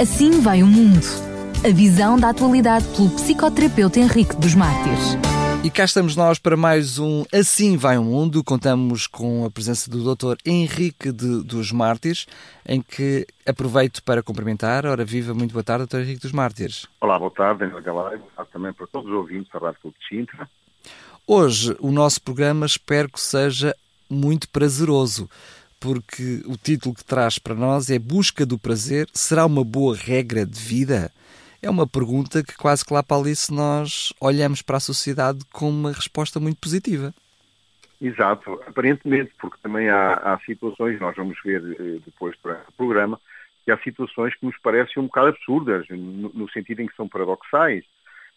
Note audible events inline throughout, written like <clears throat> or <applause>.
Assim vai o mundo. A visão da atualidade pelo psicoterapeuta Henrique dos Mártires. E cá estamos nós para mais um Assim Vai o Mundo. Contamos com a presença do Dr. Henrique de, dos Mártires, em que aproveito para cumprimentar. Ora, viva, muito boa tarde, Dr. Henrique dos Mártires. Olá, boa tarde, Daniel Galay. Boa tarde também para todos os ouvintes da Rádio Clube de Sintra. Hoje, o nosso programa espero que seja muito prazeroso, porque o título que traz para nós é Busca do Prazer. Será uma boa regra de vida? É uma pergunta que quase que lá para ali se nós olhamos para a sociedade com uma resposta muito positiva. Exato, aparentemente, porque também há, há situações, nós vamos ver eh, depois durante o programa, que há situações que nos parecem um bocado absurdas, no, no sentido em que são paradoxais.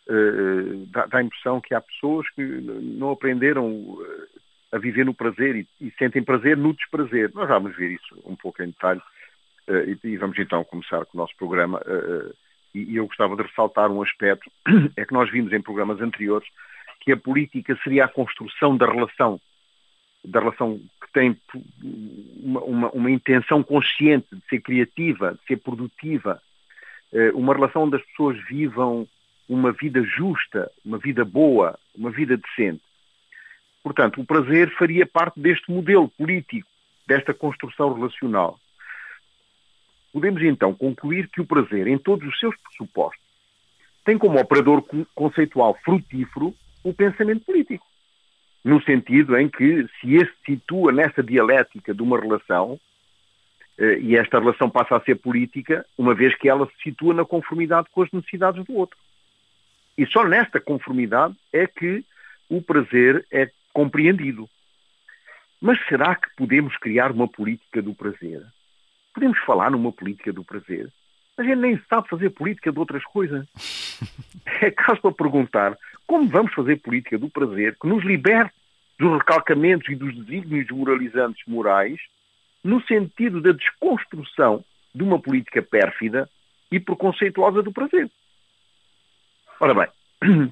Uh, dá, dá, a impressão que há pessoas que não aprenderam a viver no prazer e, e, sentem prazer no desprazer. Nós vamos ver isso um pouco em detalhe uh, e, e, vamos então começar com o nosso programa. Uh, e eu gostava de ressaltar um aspecto, <clears throat> é que nós vimos em programas anteriores que a política seria a construção da relação, da relação que tem uma, uma, uma intenção consciente de ser criativa, de ser produtiva, eh, uma relação onde as pessoas vivam uma vida justa, uma vida boa, uma vida decente. Portanto, o prazer faria parte deste modelo político, desta construção relacional. Podemos então concluir que o prazer, em todos os seus pressupostos, tem como operador conceitual frutífero o pensamento político. No sentido em que, se esse situa nessa dialética de uma relação, eh, e esta relação passa a ser política, uma vez que ela se situa na conformidade com as necessidades do outro. E só nesta conformidade é que o prazer é compreendido. Mas será que podemos criar uma política do prazer? Podemos falar numa política do prazer. A gente nem sabe fazer política de outras coisas. <laughs> É caso para perguntar como vamos fazer política do prazer que nos liberte dos recalcamentos e dos desígnios moralizantes morais no sentido da desconstrução de uma política pérfida e preconceituosa do prazer. Ora bem, <clears throat>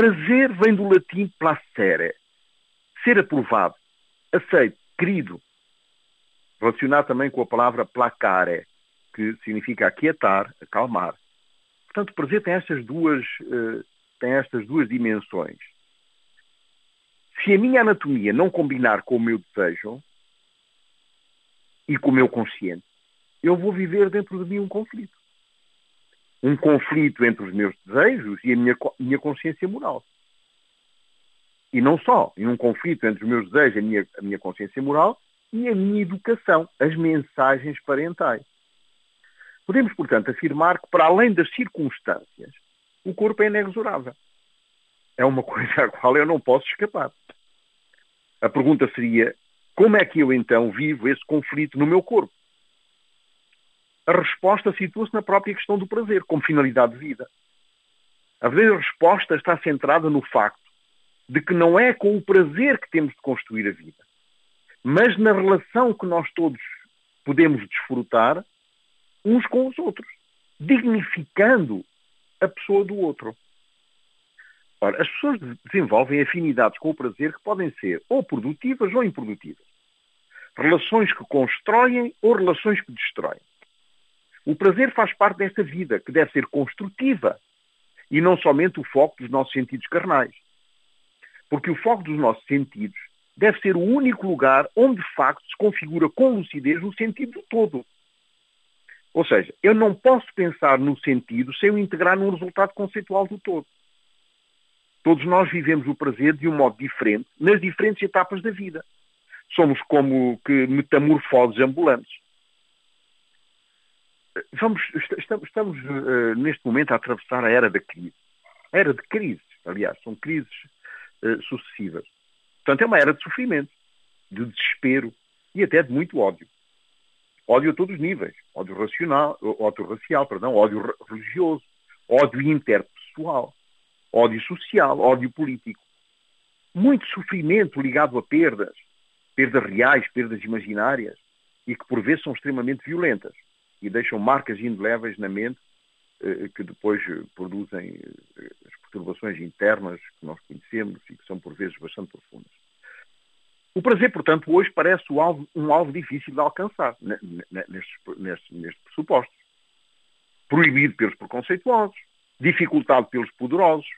prazer vem do latim placere, ser aprovado, aceito, querido, relacionado também com a palavra placare, que significa aquietar, acalmar. Portanto, prazer tem estas duas, uh, tem estas duas dimensões. Se a minha anatomia não combinar com o meu desejo e com o meu consciente, eu vou viver dentro de mim um conflito. Um conflito entre os meus desejos e a minha, minha consciência moral. E não só, em um conflito entre os meus desejos e a minha, a minha consciência moral, e a minha educação, as mensagens parentais. Podemos, portanto, afirmar que, para além das circunstâncias, o corpo é inexorável. É uma <laughs> coisa à qual eu não posso escapar. A pergunta seria: como é que eu então vivo esse conflito no meu corpo? A resposta situa-se na própria questão do prazer, como finalidade de vida. A verdadeira resposta está centrada no facto de que não é com o prazer que temos de construir a vida mas na relação que nós todos podemos desfrutar uns com os outros, dignificando a pessoa do outro. Ora, as pessoas desenvolvem afinidades com o prazer que podem ser ou produtivas ou improdutivas. Relações que constroem ou relações que destroem. O prazer faz parte desta vida, que deve ser construtiva e não somente o foco dos nossos sentidos carnais. Porque o foco dos nossos sentidos deve ser o único lugar onde de facto se configura com lucidez o sentido do todo. Ou seja, eu não posso pensar no sentido sem o integrar num resultado conceitual do todo. Todos nós vivemos o prazer de um modo diferente, nas diferentes etapas da vida. Somos como que metamorfoses ambulantes. Vamos, estamos, estamos uh, neste momento a atravessar a era da crise. A era de crises, aliás, são crises uh, sucessivas. Portanto, é uma era de sofrimento, de desespero e até de muito ódio. Ódio a todos os níveis. Ódio racional, ódio racial, perdão, ódio religioso, ódio interpessoal, ódio social, ódio político. Muito sofrimento ligado a perdas, perdas reais, perdas imaginárias, e que por vezes são extremamente violentas e deixam marcas indeléveis na mente eh, que depois produzem eh, as perturbações internas que nós conhecemos e que são por vezes bastante profundas. O prazer, portanto, hoje parece um alvo, difícil de alcançar nestes, pressupostos. proibido pelos preconceituosos, dificultado pelos poderosos,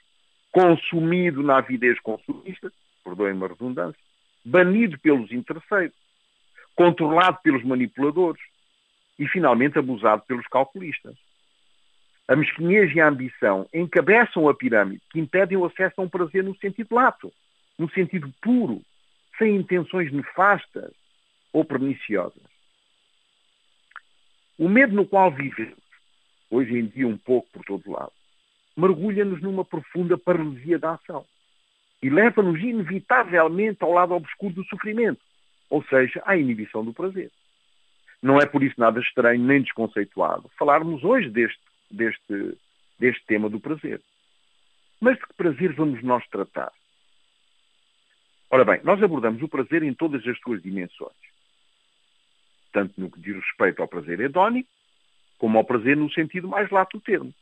consumido na avidez consumista, perdoem-me a redundância, banido pelos interesseiros, controlado pelos manipuladores e, finalmente, abusado pelos calculistas. A mesquinhez e a ambição encabeçam a pirâmide que impedem o acesso a um prazer no sentido lato, no sentido puro, sem intenções nefastas ou perniciosas. O medo no qual vivemos, hoje em dia um pouco por todo lado, mergulha-nos numa profunda paralisia da ação e leva-nos inevitavelmente ao lado obscuro do sofrimento, ou seja, à inibição do prazer. Não é por isso nada estranho nem desconceituado falarmos hoje deste, deste, deste tema do prazer. Mas de que prazer vamos nós tratar? Ora bem, nós abordamos o prazer em todas as suas dimensões. Tanto no que diz respeito ao prazer hedónico, como ao prazer no sentido mais lato do termo.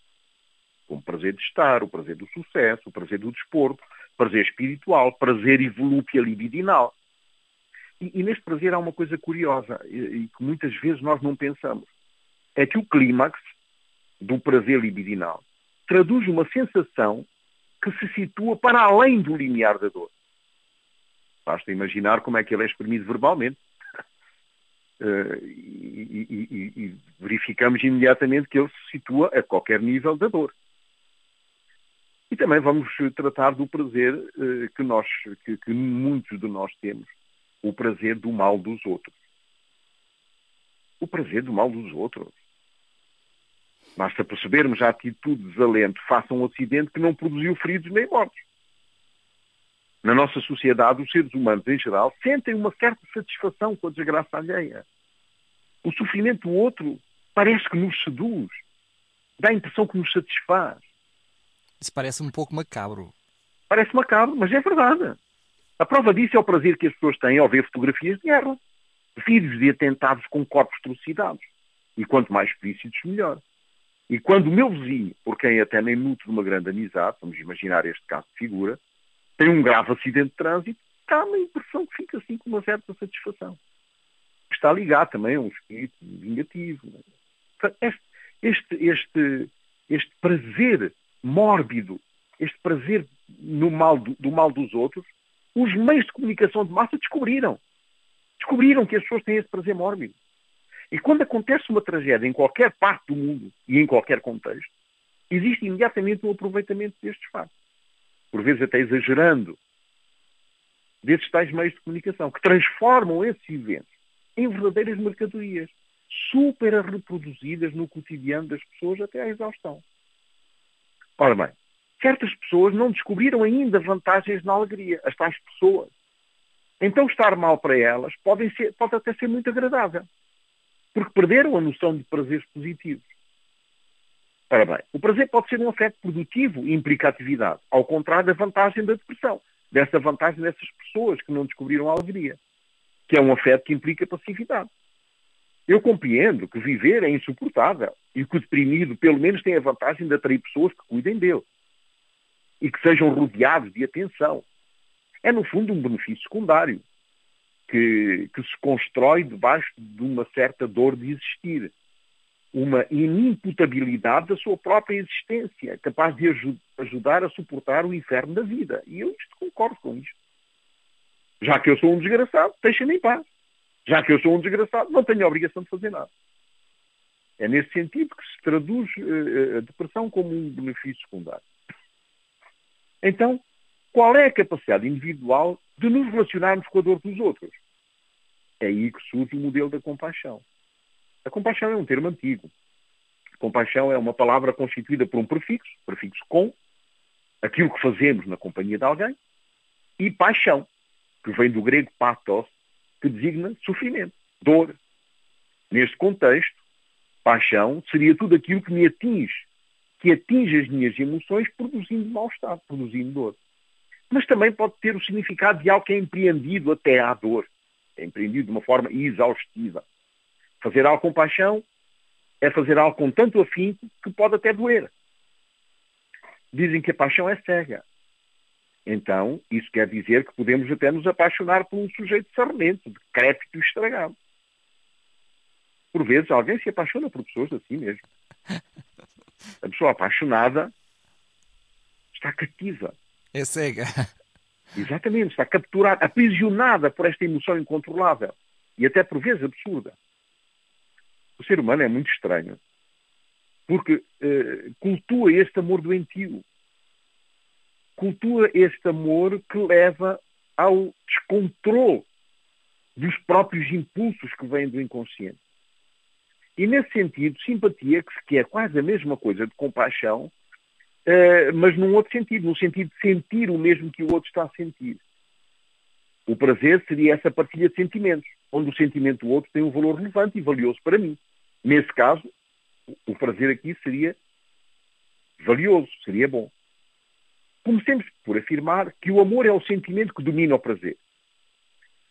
Como prazer de estar, o prazer do sucesso, o prazer do desporto, prazer espiritual, prazer e volúpia libidinal. E, e, neste prazer há uma coisa curiosa e, e, que muitas vezes nós não pensamos. É que o clímax do prazer libidinal traduz uma sensação que se situa para além do limiar da dor. Basta imaginar como é que ele é exprimido verbalmente. Uh, <laughs> e, e, e, verificamos imediatamente que ele se situa a qualquer nível da dor. E também vamos tratar do prazer uh, que, nós, que, que muitos de nós temos, o prazer do mal dos outros. O prazer do mal dos outros. Basta percebermos a atitude de desalento face a um acidente que não produziu feridos nem mortos na nossa sociedade, os seres humanos em geral sentem uma certa satisfação com a desgraça alheia. O sofrimento do outro parece que nos seduz, dá a impressão que nos satisfaz. Isso parece um pouco macabro. Parece macabro, mas é verdade. A prova disso é o prazer que as pessoas têm ao ver fotografias de guerra, vídeos de atentados com corpos trucidados. E quanto mais explícitos, melhor. E quando o meu vizinho, por quem até nem nutre uma grande amizade, vamos imaginar este caso de figura, tem um grave acidente de trânsito, dá uma impressão que fica assim com uma certa satisfação. Está ligado também a um espírito vingativo. Este, este, este, este prazer mórbido, este prazer no mal do, do mal dos outros, os meios de comunicação de massa descobriram. Descobriram que as pessoas têm esse prazer mórbido. E quando acontece uma tragédia em qualquer parte do mundo e em qualquer contexto, existe imediatamente um aproveitamento destes fatos por vezes até exagerando, desses tais meios de comunicação, que transformam esses eventos em verdadeiras mercadorias, super reproduzidas no cotidiano das pessoas até à exaustão. Ora bem, certas pessoas não descobriram ainda vantagens na alegria, as tais pessoas. Então estar mal para elas pode, ser, pode até ser muito agradável, porque perderam a noção de prazeres positivos. Ora bem, o prazer pode ser um afeto produtivo e implica atividade, ao contrário da vantagem da depressão, dessa vantagem dessas pessoas que não descobriram a alegria, que é um afeto que implica passividade. Eu compreendo que viver é insuportável e que o deprimido, pelo menos, tem a vantagem de atrair pessoas que cuidem dele e que sejam rodeados de atenção. É, no fundo, um benefício secundário que, que se constrói debaixo de uma certa dor de existir uma inimputabilidade da sua própria existência, capaz de ajudar a suportar o inferno da vida. E eu isto concordo com isto. Já que eu sou um desgraçado, deixem-me em paz. Já que eu sou um desgraçado, não tenho a obrigação de fazer nada. É nesse sentido que se traduz uh, a depressão como um benefício secundário. Então, qual é a capacidade individual de nos relacionarmos com a dor dos outros? É aí que surge o modelo da compaixão. A compaixão é um termo antigo. Compaixão é uma palavra constituída por um prefixo, prefixo com, aquilo que fazemos na companhia de alguém, e paixão, que vem do grego pathos, que designa sofrimento, dor. Neste contexto, paixão seria tudo aquilo que me atinge, que atinge as minhas emoções produzindo mal-estar, produzindo dor. Mas também pode ter o significado de algo que é empreendido até à dor. É empreendido de uma forma exaustiva. Fazer algo com paixão é fazer algo com tanto afinco que pode até doer. Dizem que a paixão é cega. Então, isso quer dizer que podemos até nos apaixonar por um sujeito sarnento, decrépito e estragado. Por vezes, alguém se apaixona por pessoas assim mesmo. <laughs> A pessoa apaixonada está cativa. É cega. <laughs> Exatamente, está capturada, aprisionada por esta emoção incontrolável e até por vezes absurda. O ser humano é muito estranho porque eh, cultua este amor doentio. Cultua este amor que leva ao descontrole dos próprios impulsos que vêm do inconsciente. E nesse sentido, simpatia, que é quase a mesma coisa de compaixão, uh, mas num outro sentido, no sentido de sentir o mesmo que o outro está a sentir. O prazer seria essa partilha de sentimentos, onde o sentimento do outro tem um valor relevante e valioso para mim. Nesse caso, o prazer aqui seria valioso, seria bom. Comecemos por afirmar que o amor é o sentimento que domina o prazer.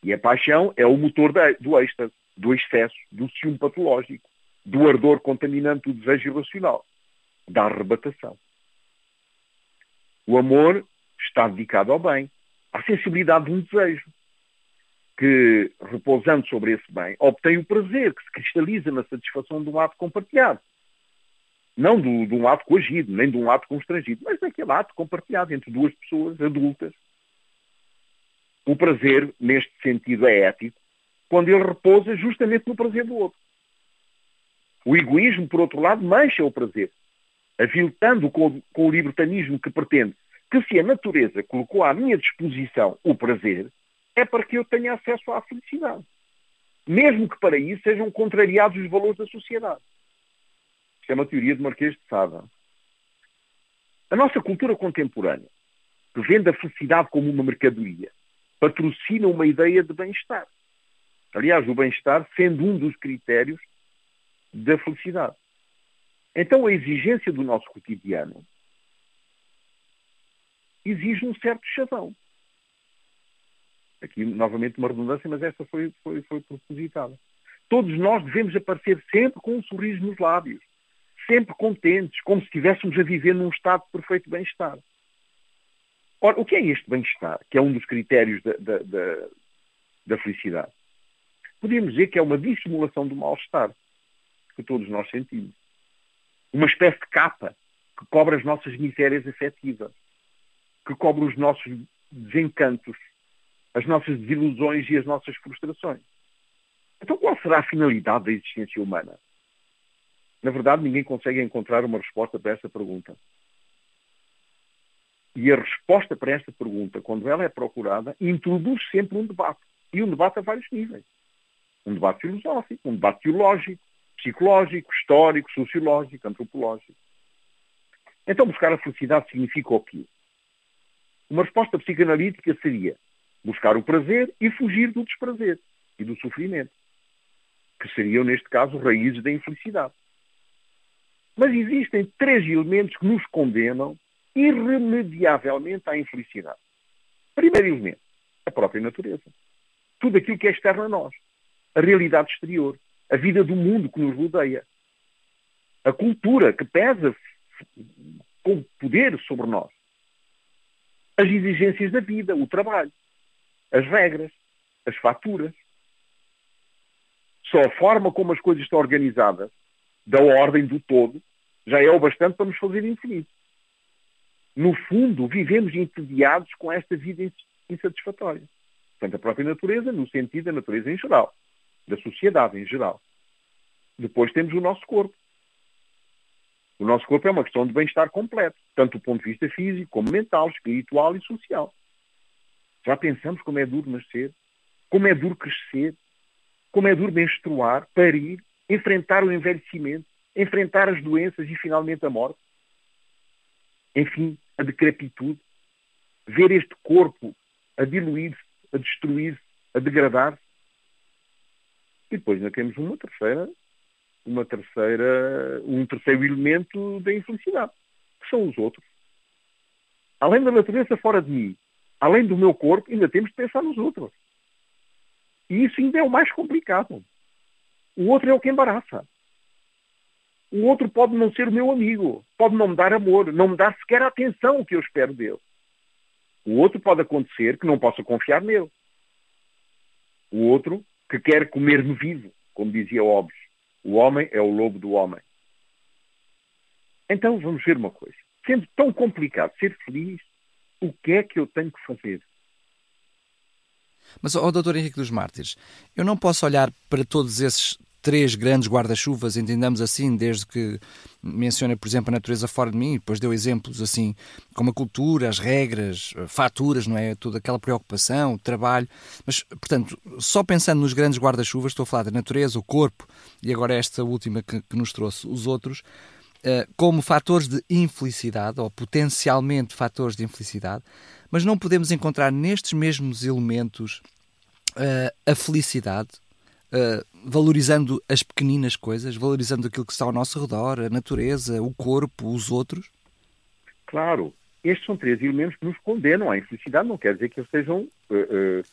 E a paixão é o motor do êxtase, do excesso, do ciúme patológico, do ardor contaminante do desejo irracional, da arrebatação. O amor está dedicado ao bem, à sensibilidade de um desejo, que, repousando sobre esse bem, obtém o prazer que se cristaliza na satisfação de um ato compartilhado. Não do, de um ato coagido, nem de um ato constrangido, mas daquele ato compartilhado entre duas pessoas adultas. O prazer, neste sentido, é ético, quando ele repousa justamente no prazer do outro. O egoísmo, por outro lado, mancha o prazer, aviltando com, com o libertanismo que pretende que se a natureza colocou à minha disposição o prazer, é para que eu tenha acesso à felicidade. Mesmo que para isso sejam contrariados os valores da sociedade. Isto é uma teoria de Marquês de Sade. A nossa cultura contemporânea, que vende a felicidade como uma mercadoria, patrocina uma ideia de bem-estar. Aliás, o bem-estar sendo um dos critérios da felicidade. Então, a exigência do nosso cotidiano exige um certo chavão. Aqui, novamente, uma redundância, mas esta foi, foi, foi propositada. Todos nós devemos aparecer sempre com um sorriso nos lábios, sempre contentes, como se estivéssemos a viver num estado de perfeito bem-estar. Ora, o que é este bem-estar, que é um dos critérios da, da, da, da felicidade? Podíamos dizer que é uma dissimulação do mal-estar que todos nós sentimos. Uma espécie de capa que cobre as nossas misérias afetivas, que cobre os nossos desencantos, as nossas desilusões e as nossas frustrações. Então, qual será a finalidade da existência humana? Na verdade, ninguém consegue encontrar uma resposta para esta pergunta. E a resposta para esta pergunta, quando ela é procurada, introduz sempre um debate. E um debate a vários níveis. Um debate filosófico, um debate teológico, psicológico, histórico, sociológico, antropológico. Então, buscar a felicidade significa o quê? Uma resposta psicanalítica seria buscar o prazer e fugir do desprazer e do sofrimento, que seriam, neste caso, raízes da infelicidade. Mas existem três elementos que nos condenam irremediavelmente à infelicidade. Primeiro elemento, a própria natureza. Tudo aquilo que é externo a nós. A realidade exterior. A vida do mundo que nos rodeia. A cultura que pesa com poder sobre nós. As exigências da vida, o trabalho as regras, as faturas. Só a forma como as coisas estão organizadas, da ordem do todo, já é o bastante para nos fazer infinito. No fundo, vivemos entediados com esta vida insatisfatória. Portanto, a própria natureza, no sentido da natureza em geral, da sociedade em geral. Depois temos o nosso corpo. O nosso corpo é uma questão de bem-estar completo, tanto do ponto de vista físico, como mental, espiritual e social. Já pensamos como é duro nascer, como é duro crescer, como é duro menstruar, parir, enfrentar o envelhecimento, enfrentar as doenças e finalmente a morte? Enfim, a decrepitude. Ver este corpo a diluir-se, a destruir-se, a degradar-se. E depois ainda temos uma terceira, uma terceira, um terceiro elemento da infelicidade, que são os outros. Além da natureza fora de mim, além do meu corpo, ainda temos de pensar nos outros. E isso ainda é o mais complicado. O outro é o que embaraça. O outro pode não ser o meu amigo, pode não me dar amor, não me dar sequer a atenção que eu espero dele. O outro pode acontecer que não possa confiar nele. O outro que quer comer-me vivo, como dizia Hobbes. O homem é o lobo do homem. Então vamos ver uma coisa. Sendo tão complicado ser feliz, o que é que eu tenho que fazer? Mas, ó oh, doutor Henrique dos Mártires, eu não posso olhar para todos esses três grandes guarda-chuvas, entendamos assim, desde que menciona, por exemplo, a natureza fora de mim, depois deu exemplos assim, como a cultura, as regras, faturas, não é? Toda aquela preocupação, o trabalho. Mas, portanto, só pensando nos grandes guarda-chuvas, estou a falar da natureza, o corpo, e agora esta última que, que nos trouxe, os outros, uh, como fatores de infelicidade, ou potencialmente fatores de infelicidade, mas não podemos encontrar nestes mesmos elementos uh, a felicidade, uh, valorizando as pequeninas coisas, valorizando aquilo que está ao nosso redor, a natureza, o corpo, os outros? Claro. Estes são três elementos que nos condenam à infelicidade. Não quer dizer que eles sejam uh,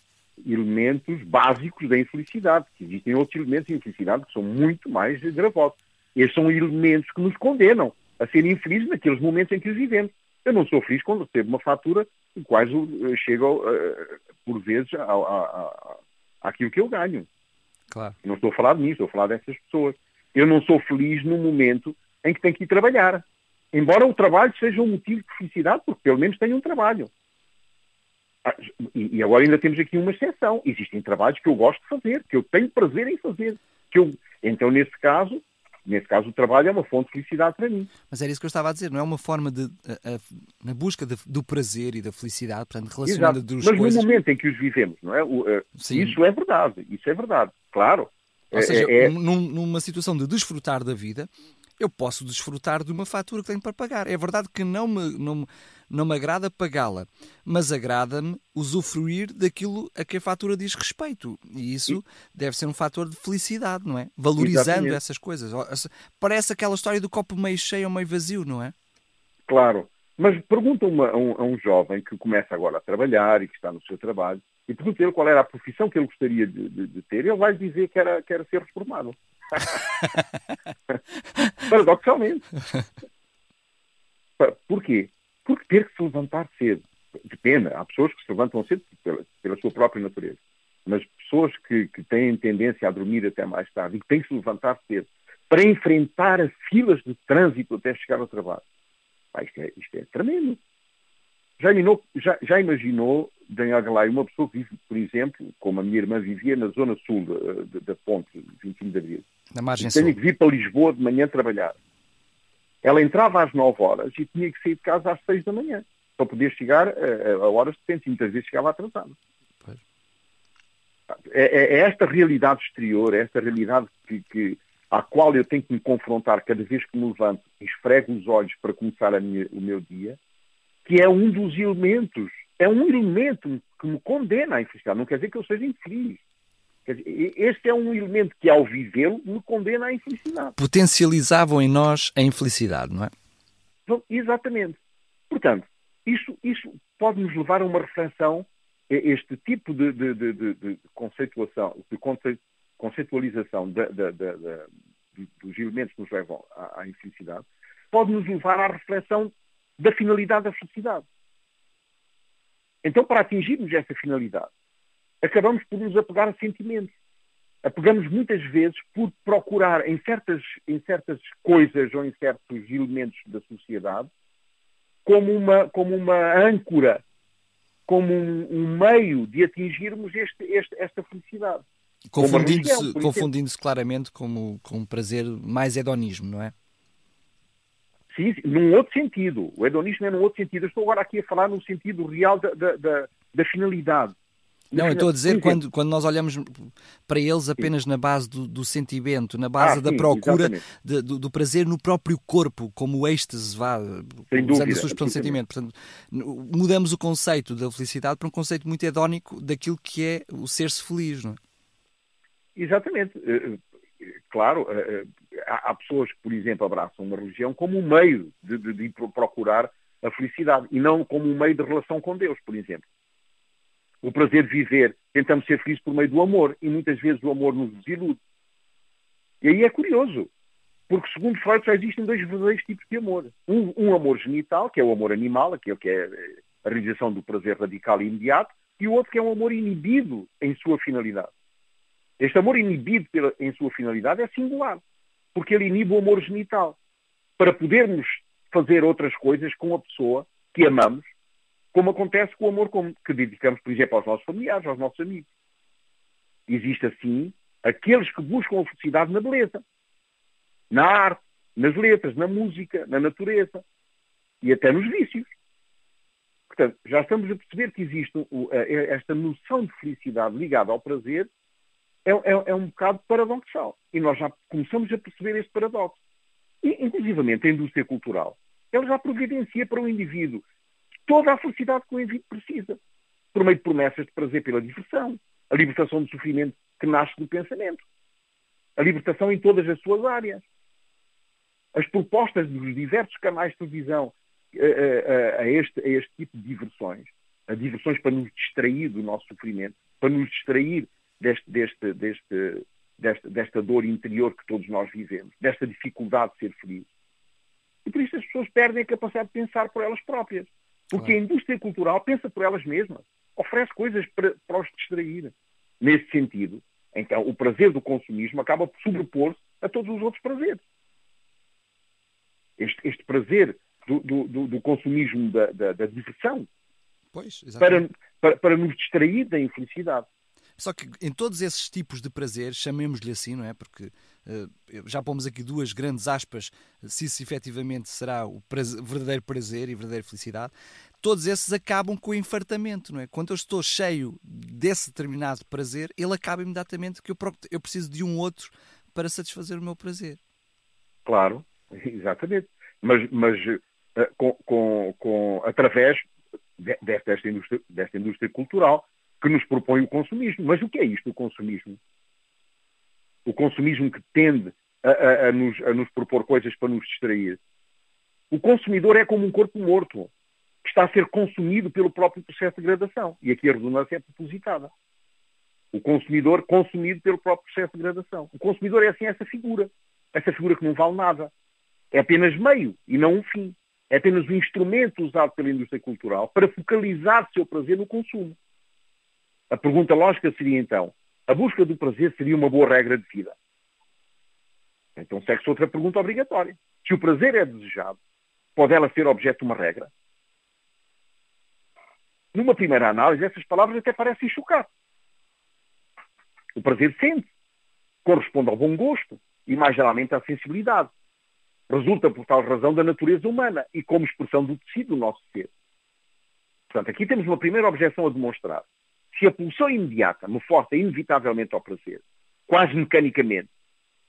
elementos básicos da infelicidade. Existem outros elementos de infelicidade que são muito mais gravosos. Estes são elementos que nos condenam a ser infelizes naqueles momentos em que os vivemos. Eu não sou feliz quando recebo uma fatura que quase chega, uh, por vezes, a, a, a, àquilo que eu ganho. Claro. Não estou a falar de mim, estou a falar dessas pessoas. Eu não sou feliz no momento em que tenho que ir trabalhar. Embora o trabalho seja um motivo de felicidade, porque pelo menos tenho um trabalho. Ah, e agora ainda temos aqui uma exceção. Existem trabalhos que eu gosto de fazer, que eu tenho prazer em fazer. Que eu... Então, nesse caso, nesse caso, o trabalho é uma fonte de felicidade para mim. Mas era isso que eu estava a dizer, não é uma forma de. A, a, na busca de, do prazer e da felicidade, portanto, relacionando duas Mas coisas. no momento em que os vivemos, não é? O, uh, isso é verdade, isso é verdade, claro. Ou seja, é, é... Num, numa situação de desfrutar da vida, eu posso desfrutar de uma fatura que tenho para pagar. É verdade que não me, não, não me agrada pagá-la, mas agrada-me usufruir daquilo a que a fatura diz respeito. E isso e... deve ser um fator de felicidade, não é? Valorizando Exatamente. essas coisas. Parece aquela história do copo meio cheio ou meio vazio, não é? Claro. Mas pergunta uma, a, um, a, um, jovem que começa agora a trabalhar e que está no seu trabalho, e pergunta-lhe qual era a profissão que ele gostaria de, de, de ter, ele vai dizer que era, que era ser reformado. <laughs> Paradoxalmente. <laughs> Porquê? Porque ter que se levantar cedo. Depende. Há pessoas que se levantam cedo pela, pela sua própria natureza. Mas pessoas que, que, têm tendência a dormir até mais tarde e que têm que se levantar cedo para enfrentar as filas de trânsito até chegar ao trabalho. Ah, isto, é, isto é tremendo. Já imaginou, já, já imaginou, Daniel Galay, uma pessoa que vive, por exemplo, como a minha irmã vivia na zona sul da, da, da ponte 25 de Abril. Na margem Tenho sul. que vir para Lisboa de manhã trabalhar. Ela entrava às 9 horas e tinha que sair de casa às 6 da manhã para poder chegar a, a horas decentes. Muitas vezes chegava atrasado. É, é, é, esta realidade exterior, é esta realidade que, que, à qual eu tenho que me confrontar cada vez que me levanto e esfrego os olhos para começar minha, o meu dia, que é um dos elementos, é um elemento que me condena à infelicidade. Não quer dizer que eu seja infeliz. Dizer, este é um elemento que, ao vivê-lo, me condena à infelicidade. Potencializavam em nós a infelicidade, não é? Exatamente. Portanto, isso, isso pode nos levar a uma reflexão, este tipo de, de, de, de conceituação, de conceitualização dos elementos que nos levam à, à infelicidade, pode nos levar à reflexão da finalidade da felicidade. Então, para atingirmos essa finalidade, acabamos por nos apegar a sentimentos. Apegamos muitas vezes por procurar em certas, em certas coisas ou em certos elementos da sociedade como uma, como uma âncora, como um, um meio de atingirmos este, este, esta felicidade. Confundindo-se confundindo claramente com, com um prazer mais hedonismo, não é? Sim, num outro sentido. O hedonismo é num outro sentido. Eu estou agora aqui a falar no sentido real da, da, da, da finalidade. Não, eu estou a dizer quando, quando nós olhamos para eles apenas sim. na base do, do, sentimento, na base ah, da sim, procura de, do, do, prazer no próprio corpo, como o êxtase, vá, Sem dúvida, a sua expressão de sentimento. Portanto, mudamos o conceito da felicidade para um conceito muito hedónico daquilo que é o ser-se feliz, não é? Exatamente. Eh, eh, claro, eh, há pessoas que, por exemplo, abraçam uma religião como um meio de, de, de procurar a felicidade e não como um meio de relação com Deus, por exemplo o prazer de viver, tentamos ser felizes por meio do amor e muitas vezes o amor nos desilude. E aí é curioso, porque segundo Freud só existem dois verdadeiros tipos de amor. Um, um, amor genital, que é o amor animal, aquele que é a realização do prazer radical e imediato, e o outro que é um amor inibido em sua finalidade. Este amor inibido pela, em sua finalidade é singular, porque ele inibe o amor genital. Para podermos fazer outras coisas com a pessoa que amamos, como acontece com o amor que dedicamos, por exemplo, aos nossos familiares, aos nossos amigos. Existe, assim, aqueles que buscam a felicidade na beleza, na arte, nas letras, na música, na natureza e até nos vícios. Portanto, já estamos a perceber que existe esta noção de felicidade ligada ao prazer é, é, é, um bocado paradoxal. E nós já começamos a perceber este paradoxo. E, inclusivamente, a indústria cultural, ela já providencia para o indivíduo toda a felicidade que o indivíduo precisa, por meio de promessas de prazer pela diversão, a libertação do sofrimento que nasce do pensamento, a libertação em todas as suas áreas. As propostas dos diversos canais de televisão a, eh, a, eh, eh, a, este, a este tipo de diversões, a diversões para nos distrair do nosso sofrimento, para nos distrair deste, deste, deste, desta, desta dor interior que todos nós vivemos, desta dificuldade de ser feliz. E por isso as pessoas perdem a capacidade de pensar por elas próprias. Porque claro. a indústria cultural pensa por elas mesmas, oferece coisas para, para os distrair. Nesse sentido, então, o prazer do consumismo acaba por sobrepor-se a todos os outros prazeres. Este, este prazer do, do, do consumismo da, da, da diversão pois, para, para, para nos distrair da infelicidade. Só que em todos esses tipos de prazer, chamemos-lhe assim, não é? Porque já pomos aqui duas grandes aspas, se isso efetivamente será o prazer, verdadeiro prazer e verdadeira felicidade, todos esses acabam com o enfartamento, não é? Quando eu estou cheio desse determinado prazer, ele acaba imediatamente que eu, preciso de um outro para satisfazer o meu prazer. Claro, <laughs> exatamente. Mas, mas uh, com, com, com, através desta indústria, desta indústria cultural que nos propõe o consumismo. Mas o que é isto, o consumismo? O consumismo que tende a, a, a, nos, a nos propor coisas para nos distrair. O consumidor é como um corpo morto, que está a ser consumido pelo próprio processo de degradação. E aqui a redundância é propositada. O consumidor consumido pelo próprio processo de degradação. O consumidor é assim essa figura. Essa figura que não vale nada. É apenas meio e não um fim. É apenas um instrumento usado pela indústria cultural para focalizar seu prazer no consumo. A pergunta lógica seria então: a busca do prazer seria uma boa regra de vida? Então segue-se outra pergunta obrigatória. Se o prazer é desejado, pode ela ser objeto de uma regra? Numa primeira análise, essas palavras até parecem chocar. O prazer sente, corresponde ao bom gosto e, mais geralmente, à sensibilidade. Resulta, por tal razão, da natureza humana e como expressão do tecido do nosso ser. Portanto, aqui temos uma primeira objeção a demonstrar. Se a pulsão imediata me força inevitavelmente ao prazer, quase mecanicamente,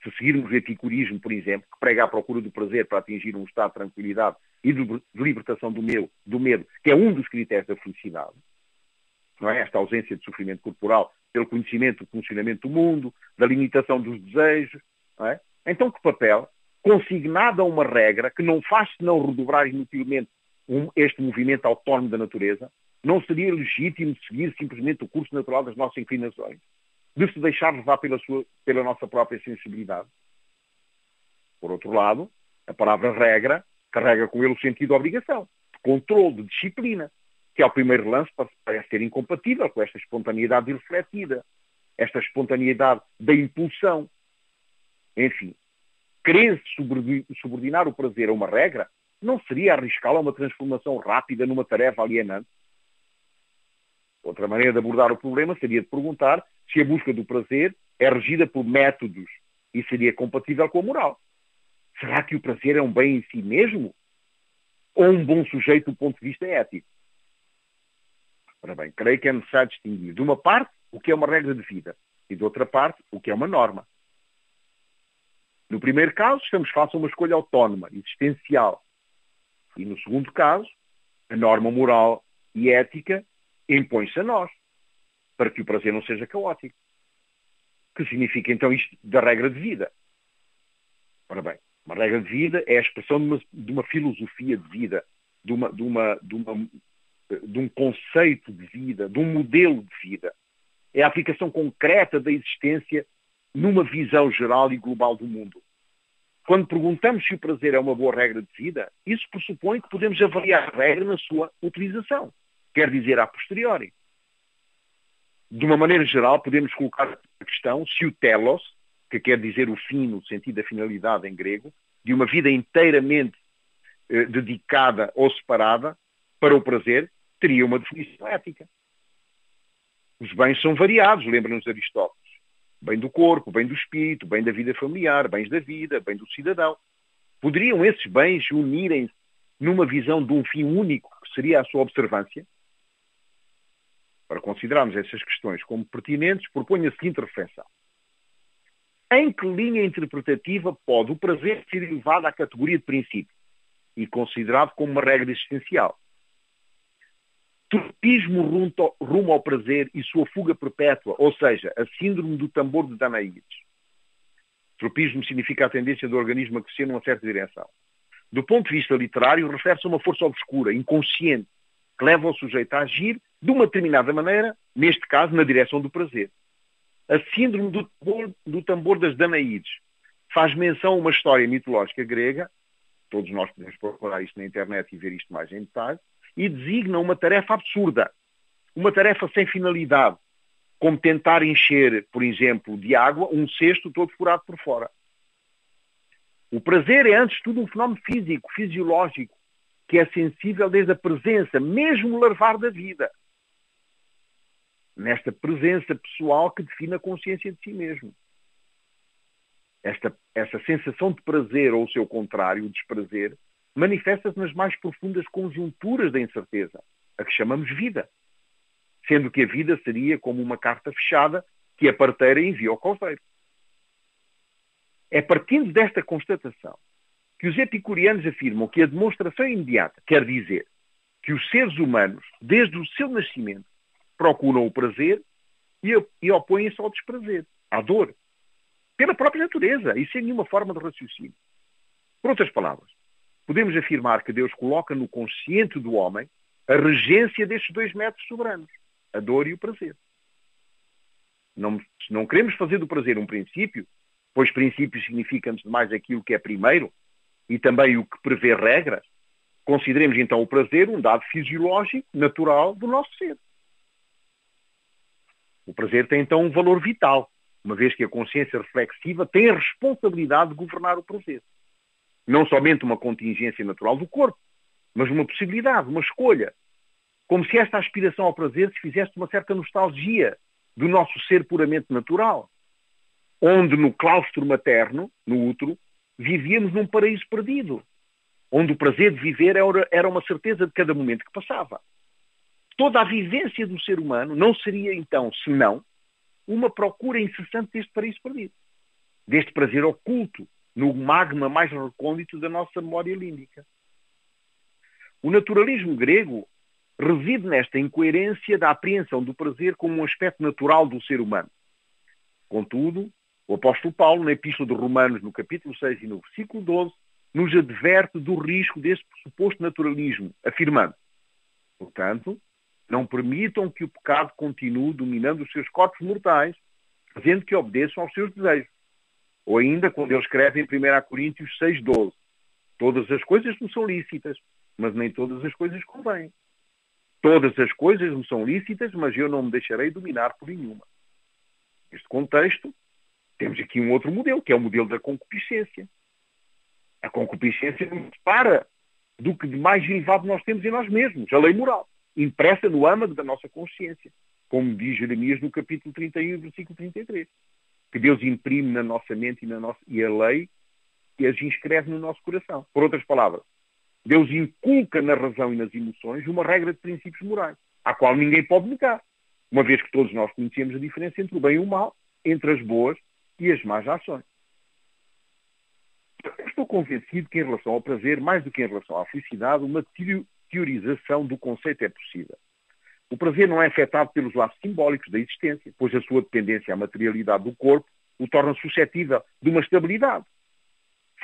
se seguirmos o epicurismo, por exemplo, que prega a procura do prazer para atingir um estado de tranquilidade e de libertação do, meu, do medo, que é um dos critérios da felicidade, não é? esta ausência de sofrimento corporal pelo conhecimento do funcionamento do mundo, da limitação dos desejos, é? então que papel, consignado a uma regra que não faz senão redobrar inutilmente um, este movimento autónomo da natureza, não seria legítimo seguir simplesmente o curso natural das nossas inclinações, de se deixar levar pela, sua, pela nossa própria sensibilidade. Por outro lado, a palavra regra carrega com ele o sentido de obrigação, de controle, de disciplina, que ao primeiro lance parece ser incompatível com esta espontaneidade irrefletida, esta espontaneidade da impulsão. Enfim, querer subordinar o prazer a uma regra não seria arriscá-lo a uma transformação rápida numa tarefa alienante? Outra maneira de abordar o problema seria de perguntar se a busca do prazer é regida por métodos e seria compatível com a moral. Será que o prazer é um bem em si mesmo? Ou um bom sujeito do ponto de vista ético? Ora bem, creio que é necessário distinguir, de uma parte, o que é uma regra de vida e, de outra parte, o que é uma norma. No primeiro caso, estamos face a uma escolha autónoma, existencial. E no segundo caso, a norma moral e ética impõe-se a nós, para que o prazer não seja caótico. Que significa então isto da regra de vida? Ora bem, uma regra de vida é a expressão de uma, de uma filosofia de vida, de, uma, de, uma, de, um conceito de vida, de um modelo de vida. É a aplicação concreta da existência numa visão geral e global do mundo. Quando perguntamos se o prazer é uma boa regra de vida, isso pressupõe que podemos avaliar a regra na sua utilização quer dizer a posteriori. De uma maneira geral, podemos colocar a questão se o telos, que quer dizer o fim no sentido da finalidade em grego, de uma vida inteiramente eh, dedicada ou separada para o prazer, teria uma definição ética. Os bens são variados, lembra-nos Aristóteles. Bem do corpo, bem do espírito, bem da vida familiar, bens da vida, bem do cidadão. Poderiam esses bens unirem-se numa visão de um fim único, que seria a sua observância? Para considerarmos essas questões como pertinentes, proponho a seguinte reflexão. Em que linha interpretativa pode o prazer ser elevado à categoria de princípio e considerado como uma regra existencial? Tropismo rumo ao prazer e sua fuga perpétua, ou seja, a síndrome do tambor de Danaídes. Tropismo significa a tendência do organismo a crescer numa certa direção. Do ponto de vista literário, refere-se a uma força obscura, inconsciente, que leva o sujeito a agir de uma determinada maneira, neste caso, na direção do prazer. A síndrome do tambor, do tambor das Danaídes faz menção a uma história mitológica grega, todos nós podemos procurar isto na internet e ver isto mais em detalhe, e designa uma tarefa absurda, uma tarefa sem finalidade, como tentar encher, por exemplo, de água um cesto todo furado por fora. O prazer é, antes de tudo, um fenómeno físico, fisiológico, que é sensível desde a presença, mesmo larvar da vida. Nesta presença pessoal que define a consciência de si mesmo. Esta, essa sensação de prazer ou o seu contrário, o desprazer, manifesta-se nas mais profundas conjunturas da incerteza, a que chamamos vida. Sendo que a vida seria como uma carta fechada que a parteira envia ao coveiro. É partindo desta constatação que os epicurianos afirmam que a demonstração imediata quer dizer que os seres humanos, desde o seu nascimento, procuram o prazer e, e opõem-se ao desprazer, à dor, pela própria natureza e sem nenhuma forma de raciocínio. Por outras palavras, podemos afirmar que Deus coloca no consciente do homem a regência destes dois métodos soberanos, a dor e o prazer. Não, se não queremos fazer do prazer um princípio, pois princípio significa, antes de mais, aquilo que é primeiro e também o que prevê regras, consideremos então o prazer um dado fisiológico, natural do nosso ser. O prazer tem então um valor vital, uma vez que a consciência reflexiva tem a responsabilidade de governar o prazer não somente uma contingência natural do corpo, mas uma possibilidade, uma escolha. Como se esta aspiração ao prazer se fizesse uma certa nostalgia do nosso ser puramente natural, onde no claustro materno, no útero, vivíamos num paraíso perdido, onde o prazer de viver era uma certeza de cada momento que passava. Toda a vivência do ser humano não seria então, senão, uma procura incessante deste paraíso perdido, deste prazer oculto, no magma mais recôndito da nossa memória límbica. O naturalismo grego reside nesta incoerência da apreensão do prazer como um aspecto natural do ser humano. Contudo, o apóstolo Paulo, na Epístola de Romanos, no capítulo 6 e no versículo 12, nos adverte do risco desse suposto naturalismo, afirmando, portanto, não permitam que o pecado continue dominando os seus corpos mortais, fazendo que obedeçam aos seus desejos. Ou ainda quando ele escreve em 1 Coríntios 6,12. Todas as coisas me são lícitas, mas nem todas as coisas convêm. Todas as coisas me são lícitas, mas eu não me deixarei dominar por nenhuma. Neste contexto, temos aqui um outro modelo, que é o modelo da concupiscência. A concupiscência nos separa do que de mais elevado nós temos em nós mesmos, a lei moral, impressa no âmago da nossa consciência, como diz Jeremias no capítulo 31, versículo 33 que Deus imprime na nossa mente e, na nossa, e a lei que as inscreve no nosso coração. Por outras palavras, Deus inculca na razão e nas emoções uma regra de princípios morais, à qual ninguém pode negar, uma vez que todos nós conhecemos a diferença entre o bem e o mal, entre as boas e as más ações. Estou convencido que em relação ao prazer, mais do que em relação à felicidade, uma teorização do conceito é possível. O prazer não é afetado pelos laços simbólicos da existência, pois a sua dependência à materialidade do corpo o torna suscetível de uma estabilidade,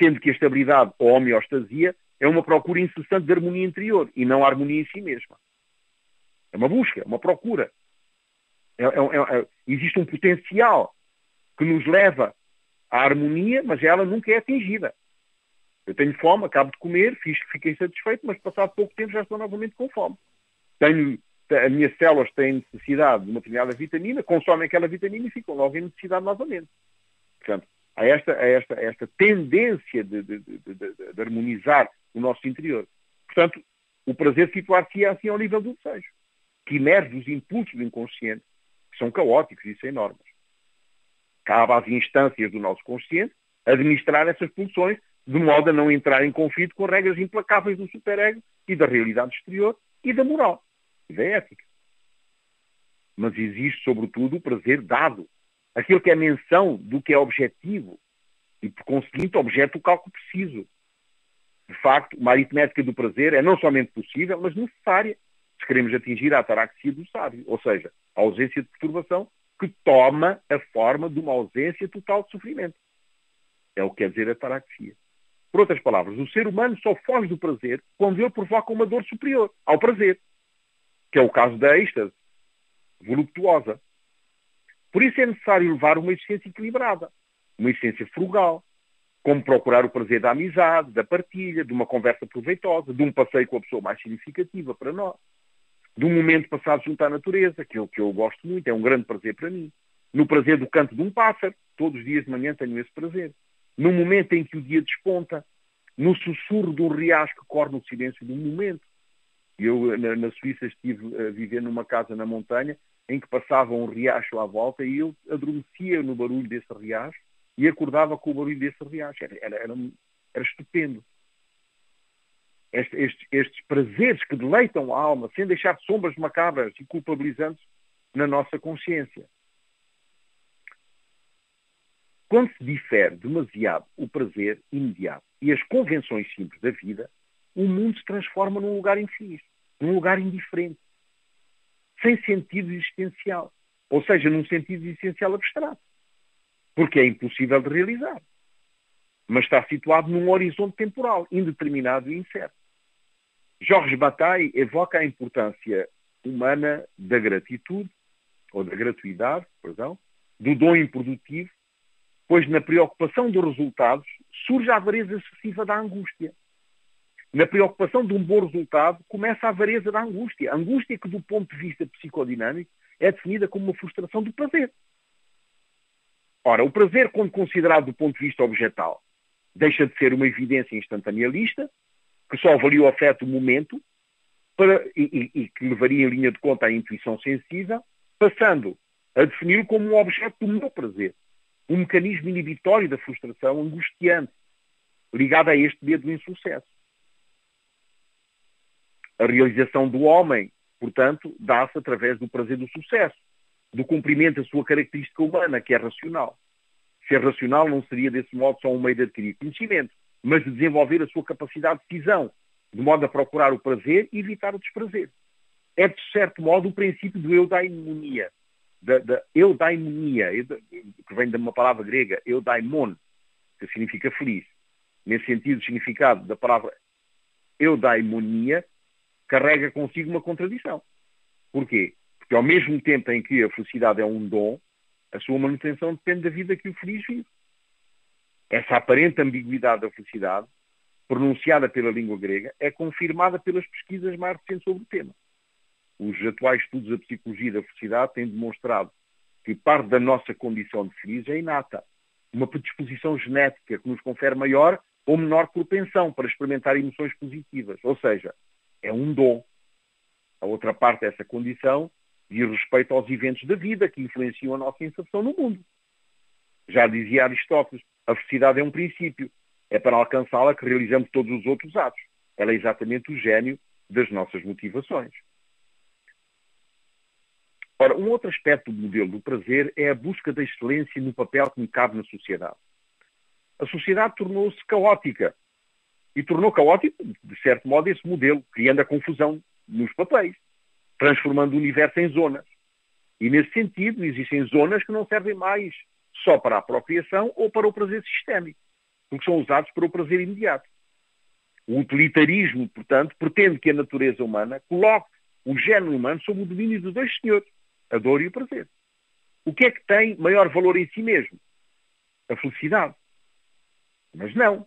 sendo que a estabilidade ou homeostasia é uma procura incessante de harmonia interior e não a harmonia em si mesma. É uma busca, uma procura. É, é, é, é existe um potencial que nos leva à harmonia, mas ela nunca é atingida. Eu tenho fome, acabo de comer, fiz, fiquei satisfeito, mas passado pouco tempo já estou novamente com fome. Tenho as minhas células têm necessidade de uma determinada vitamina, consomem aquela vitamina e ficam logo em necessidade novamente. Portanto, há esta, há esta, esta tendência de, de, de, de, harmonizar o nosso interior. Portanto, o prazer situar-se assim ao nível do desejo, que emerge dos impulsos do inconsciente, que são caóticos e sem normas. Cabe às instâncias do nosso consciente administrar essas pulsões de modo a não entrar em conflito com regras implacáveis do superego e da realidade exterior e da moral e da ética. Mas existe, sobretudo, o prazer dado, aquilo que é menção do que é objetivo e, por conseguinte, objeto do cálculo preciso. De facto, uma aritmética do prazer é não somente possível, mas necessária se queremos atingir a ataraxia do sábio, ou seja, a ausência de perturbação que toma a forma de uma ausência total de sofrimento. É o que quer dizer a ataraxia. Por outras palavras, o ser humano só foge do prazer quando ele provoca uma dor superior ao prazer, que é o caso da êxtase voluptuosa. Por isso é necessário levar uma existência equilibrada, uma existência frugal, como procurar o prazer da amizade, da partilha, de uma conversa proveitosa, de um passeio com a pessoa mais significativa para nós, de um momento passado junto à natureza, aquilo que eu gosto muito, é um grande prazer para mim. No prazer do canto de um pássaro, todos os dias de manhã tenho esse prazer no momento em que o dia desponta, no sussurro um riacho que corre no silêncio um momento. Eu, na, na, Suíça, estive a viver numa casa na montanha em que passava um riacho à volta e eu adormecia no barulho desse riacho e acordava com o barulho desse riacho. Era, era, era, era estupendo. Estes, estes, prazeres que deleitam a alma sem deixar sombras macabras e culpabilizantes na nossa consciência. Quando se difere demasiado o prazer imediato e as convenções simples da vida, o mundo se transforma num lugar infeliz, num lugar indiferente, sem sentido existencial, ou seja, num sentido existencial abstrato, porque é impossível de realizar, mas está situado num horizonte temporal, indeterminado e incerto. Jorge Bataille evoca a importância humana da gratitude, ou da gratuidade, perdão, do dom improdutivo pois na preocupação dos resultados surge a avareza excessiva da angústia. Na preocupação de um bom resultado começa a avareza da angústia. A angústia que, do ponto de vista psicodinâmico, é definida como uma frustração do prazer. Ora, o prazer, quando considerado do ponto de vista objetal, deixa de ser uma evidência instantanealista, que só avalia o afeto o momento, para, e, e, e, que levaria em linha de conta a intuição sensível, passando a defini-lo como um objeto do meu prazer um mecanismo inibitório da frustração angustiante, ligado a este medo do insucesso. A realização do homem, portanto, dá-se através do prazer do sucesso, do cumprimento da sua característica humana, que é racional. Ser racional não seria, desse modo, só um meio de adquirir conhecimento, mas de desenvolver a sua capacidade de decisão, de modo a procurar o prazer e evitar o desprazer. É, de certo modo, o princípio do eudaimonia, da, da eudaimonia, que vem de uma palavra grega, eudaimon, que significa feliz. Nesse sentido, o significado da palavra eudaimonia carrega consigo uma contradição. Porquê? Porque ao mesmo tempo em que a felicidade é um dom, a sua manutenção depende da vida que o feliz vive. Essa aparente ambiguidade da felicidade, pronunciada pela língua grega, é confirmada pelas pesquisas mais recentes sobre o tema. Os atuais estudos da psicologia da felicidade têm demonstrado que parte da nossa condição de feliz é inata. Uma predisposição genética que nos confere maior ou menor propensão para experimentar emoções positivas. Ou seja, é um dom. A outra parte dessa condição diz respeito aos eventos da vida que influenciam a nossa inserção no mundo. Já dizia Aristóteles, a felicidade é um princípio. É para alcançá-la que realizamos todos os outros atos. Ela é exatamente o gênio das nossas motivações. Ora, um outro aspecto do modelo do prazer é a busca da excelência no papel que me cabe na sociedade. A sociedade tornou-se caótica. E tornou caótico, de certo modo, esse modelo, criando a confusão nos papéis, transformando o universo em zonas. E, nesse sentido, existem zonas que não servem mais só para a apropriação ou para o prazer sistémico, porque são usados para o prazer imediato. O utilitarismo, portanto, pretende que a natureza humana coloque o género humano sob o domínio de dois senhores, a dor e o prazer. O que é que tem maior valor em si mesmo? A felicidade. Mas não.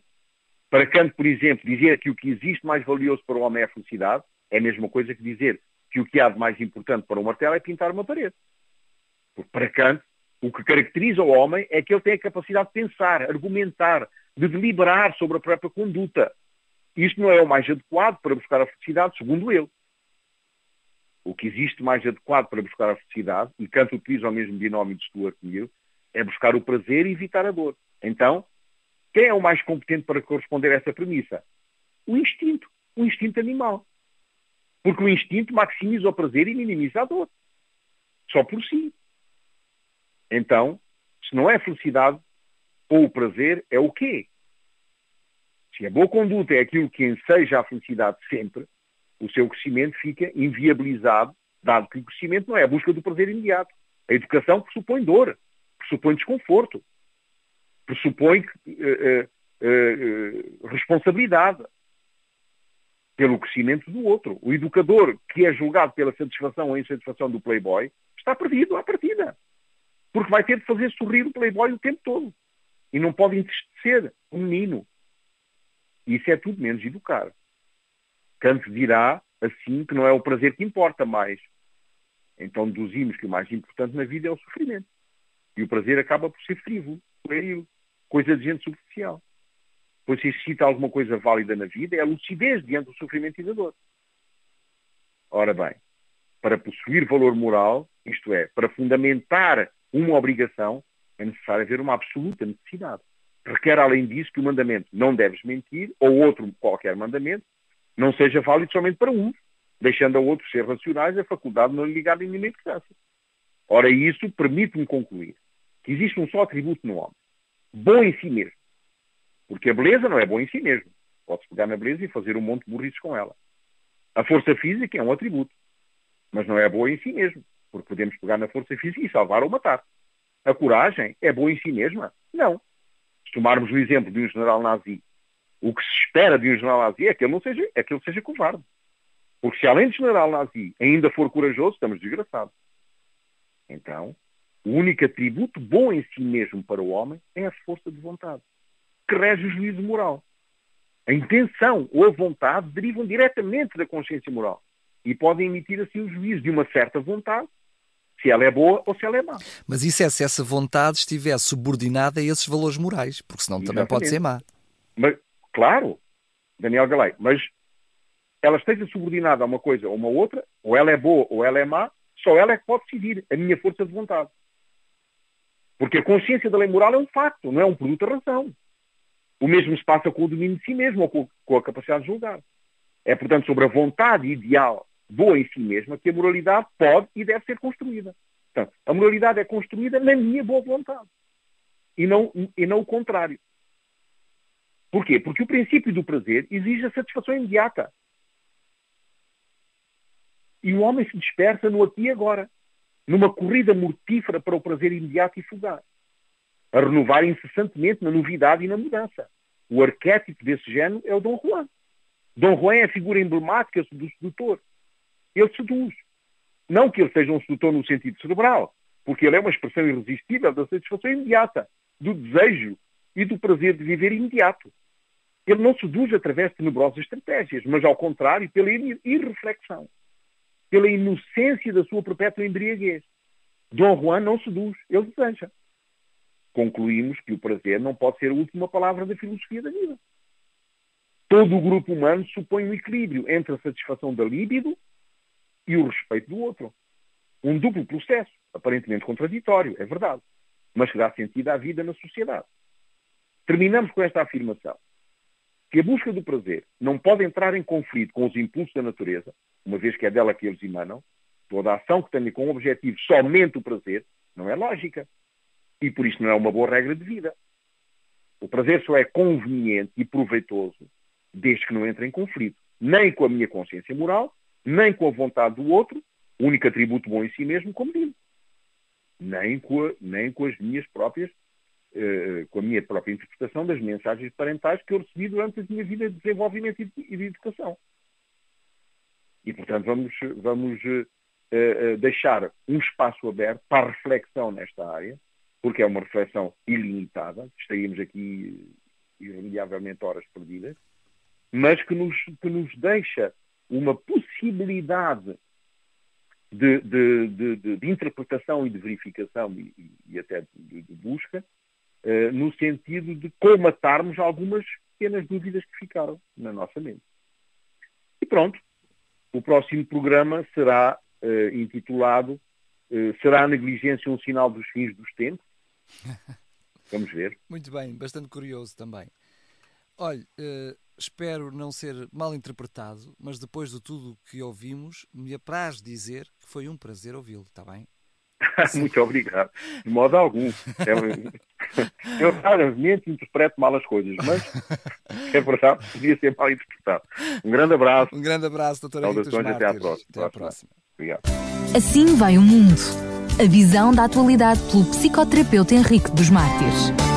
Para Kant, por exemplo, dizer que o que existe mais valioso para o homem é a felicidade é a mesma coisa que dizer que o que há de mais importante para um martelo é pintar uma parede. Porque para Kant, o que caracteriza o homem é que ele tem a capacidade de pensar, argumentar, de deliberar sobre a própria conduta. isto não é o mais adequado para buscar a felicidade, segundo ele. O que existe mais adequado para buscar a felicidade, e Kant utiliza o mesmo binómio de Stuart Mill, é buscar o prazer e evitar a dor. Então, quem é o mais competente para corresponder a essa premissa? O instinto, o instinto animal. Porque o instinto maximiza o prazer e minimiza a dor. Só por si. Então, se não é felicidade ou o prazer, é o quê? Se a boa conduta é aquilo que enseja a felicidade sempre, o seu crescimento fica inviabilizado, dado que o crescimento não é a busca do prazer imediato. A educação pressupõe dor, pressupõe desconforto, pressupõe uh, uh, uh, responsabilidade pelo crescimento do outro. O educador que é julgado pela satisfação ou insatisfação do playboy está perdido à partida. Porque vai ter de fazer sorrir o playboy o tempo todo. E não pode entristecer o menino. Isso é tudo menos educar. Kant dirá assim que não é o prazer que importa mais. Então deduzimos que o mais importante na vida é o sofrimento. E o prazer acaba por ser frívolo, pueril, coisa de gente superficial. Pois se excita alguma coisa válida na vida é a lucidez diante do sofrimento e da dor. Ora bem, para possuir valor moral, isto é, para fundamentar uma obrigação, é necessário haver uma absoluta necessidade. Requer, além disso, que o mandamento não deves mentir, ou outro qualquer mandamento, não seja válido somente para uns, deixando a outros ser racionais a faculdade de não lhe ligar nenhuma importância. Ora, isso permite-me concluir que existe um só atributo no homem, bom em si mesmo. Porque a beleza não é boa em si mesmo. Pode-se pegar na beleza e fazer um monte de burrices com ela. A força física é um atributo, mas não é boa em si mesmo, porque podemos pegar na força física e salvar ou matar. A coragem é boa em si mesma? Não. Se tomarmos o exemplo de um general nazi o que se espera de um general nazi é que ele não seja, é que ele seja covarde. Porque se além de general nazi ainda for corajoso, estamos desgraçados. Então, o único atributo bom em si mesmo para o homem é a força de vontade, que rege o juízo moral. A intenção ou a vontade derivam diretamente da consciência moral e podem emitir assim o juízo de uma certa vontade, se ela é boa ou se ela é má. Mas isso é se essa vontade estiver subordinada a esses valores morais, porque senão Exatamente. também pode ser má. Mas, Claro, Daniel Galay, mas ela esteja subordinada a uma coisa ou uma outra, ou ela é boa ou ela é má, só ela é que pode decidir, a minha força de vontade. Porque a consciência da lei moral é um facto, não é um produto da razão. O mesmo se passa com o domínio de si mesmo ou com a capacidade de julgar. É, portanto, sobre a vontade ideal boa em si mesma que a moralidade pode e deve ser construída. Portanto, a moralidade é construída na minha boa vontade. E não, e não o contrário. Porquê? Porque o princípio do prazer exige a satisfação imediata. E o homem se dispersa no aqui e agora, numa corrida mortífera para o prazer imediato e fugaz, a renovar incessantemente na novidade e na mudança. O arquétipo desse género é o Dom Juan. Dom Juan é a figura emblemática do sedutor. Ele seduz. Não que ele seja um sedutor no sentido cerebral, porque ele é uma expressão irresistível da satisfação imediata, do desejo e do prazer de viver imediato. Ele não seduz através de tenebrosas estratégias, mas ao contrário, pela irreflexão, pela inocência da sua perpétua embriaguez. Dom Juan não seduz, ele deseja. Concluímos que o prazer não pode ser a última palavra da filosofia da vida. Todo o grupo humano supõe um equilíbrio entre a satisfação da libido e o respeito do outro. Um duplo processo, aparentemente contraditório, é verdade, mas que dá sentido à vida na sociedade. Terminamos com esta afirmação. Que a busca do prazer não pode entrar em conflito com os impulsos da natureza, uma vez que é dela que eles emanam, toda ação que tenha como objetivo somente o prazer, não é lógica. E por isso não é uma boa regra de vida. O prazer só é conveniente e proveitoso desde que não entre em conflito, nem com a minha consciência moral, nem com a vontade do outro, único atributo bom em si mesmo, como digo, nem com, a, nem com as minhas próprias eh, com a minha própria interpretação das mensagens parentais que eu recebi durante a minha vida de desenvolvimento e de, educação. E, portanto, vamos, vamos uh, deixar um espaço aberto para reflexão nesta área, porque é uma reflexão ilimitada, estaríamos aqui irremediavelmente horas perdidas, mas que nos, que nos deixa uma possibilidade de, de, de, de, interpretação e de verificação e, e até de, busca uh, no sentido de colmatarmos algumas pequenas dúvidas que ficaram na nossa mente. E pronto, o próximo programa será uh, intitulado uh, Será a negligência um sinal dos fins dos tempos? <laughs> Vamos ver. Muito bem, bastante curioso também. Olha, uh, espero não ser mal interpretado, mas depois de tudo que ouvimos, me apraz dizer que foi um prazer ouvi-lo, está bem? <laughs> Muito obrigado. De modo algum. É <laughs> eu raramente interpreto mal as coisas, mas <laughs> é verdade, podia ser mal interpretado. Um grande abraço. Um grande abraço, doutora Saudações, até à próxima. Até à próxima. Obrigado. Assim vai o mundo. A visão da atualidade pelo psicoterapeuta Henrique dos Mártires.